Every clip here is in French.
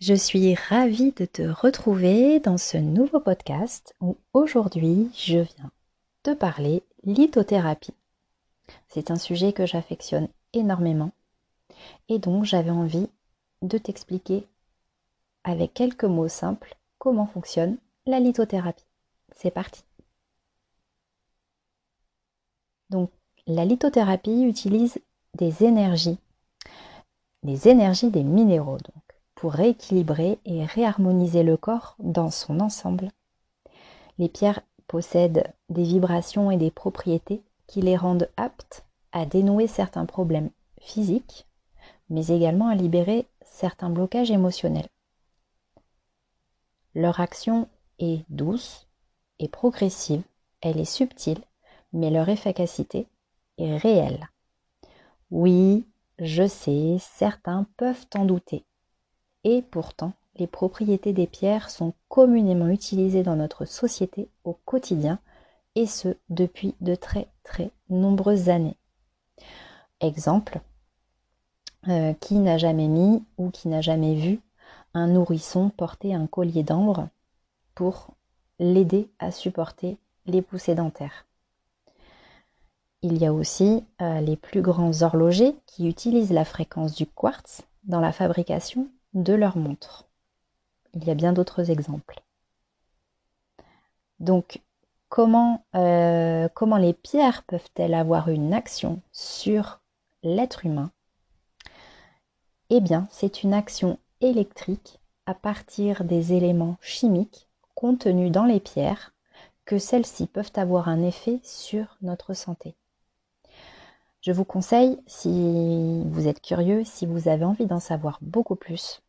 Je suis ravie de te retrouver dans ce nouveau podcast où aujourd'hui je viens te parler lithothérapie. C'est un sujet que j'affectionne énormément et donc j'avais envie de t'expliquer avec quelques mots simples comment fonctionne la lithothérapie. C'est parti. Donc la lithothérapie utilise des énergies, les énergies des minéraux pour rééquilibrer et réharmoniser le corps dans son ensemble. Les pierres possèdent des vibrations et des propriétés qui les rendent aptes à dénouer certains problèmes physiques, mais également à libérer certains blocages émotionnels. Leur action est douce et progressive, elle est subtile, mais leur efficacité est réelle. Oui, je sais, certains peuvent en douter, et pourtant, les propriétés des pierres sont communément utilisées dans notre société au quotidien, et ce depuis de très très nombreuses années. Exemple, euh, qui n'a jamais mis ou qui n'a jamais vu un nourrisson porter un collier d'ambre pour l'aider à supporter les poussées dentaires? Il y a aussi euh, les plus grands horlogers qui utilisent la fréquence du quartz dans la fabrication de leur montre. Il y a bien d'autres exemples. Donc, comment, euh, les pierres peuvent-elles avoir une action sur l'être humain? Eh bien, c'est une action électrique à partir des éléments chimiques contenus dans les pierres que celles-ci peuvent avoir un effet sur notre santé. Je vous conseille, si vous êtes curieux, si vous avez envie d'en savoir beaucoup plus,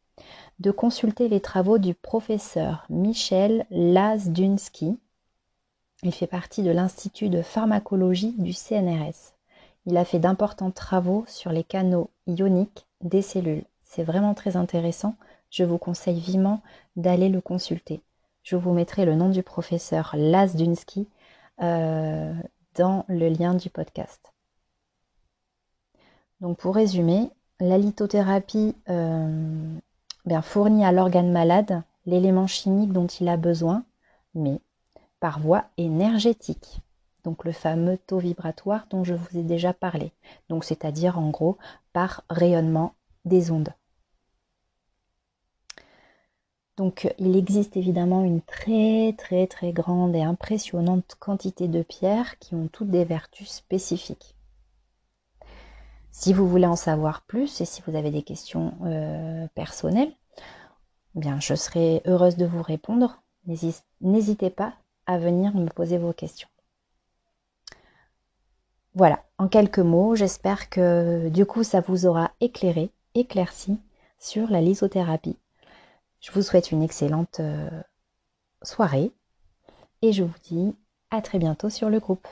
de consulter les travaux du professeur Michel Lazdunsky. Il fait partie de l'Institut de pharmacologie du CNRS. Il a fait d'importants travaux sur les canaux ioniques des cellules. C'est vraiment très intéressant. Je vous conseille vivement d'aller le consulter. Je vous mettrai le nom du professeur Lazdunsky euh, dans le lien du podcast. Donc pour résumer, la lithothérapie euh, bien, fournit à l'organe malade l'élément chimique dont il a besoin, mais par voie énergétique. Donc le fameux taux vibratoire dont je vous ai déjà parlé. Donc c'est-à-dire en gros par rayonnement des ondes. Donc il existe évidemment une très très très grande et impressionnante quantité de pierres qui ont toutes des vertus spécifiques. Si vous voulez en savoir plus et si vous avez des questions euh, personnelles, bien, je serai heureuse de vous répondre. N'hésitez pas à venir me poser vos questions. Voilà, en quelques mots, j'espère que du coup ça vous aura éclairé, éclairci sur la lithothérapie. Je vous souhaite une excellente euh, soirée et je vous dis à très bientôt sur le groupe.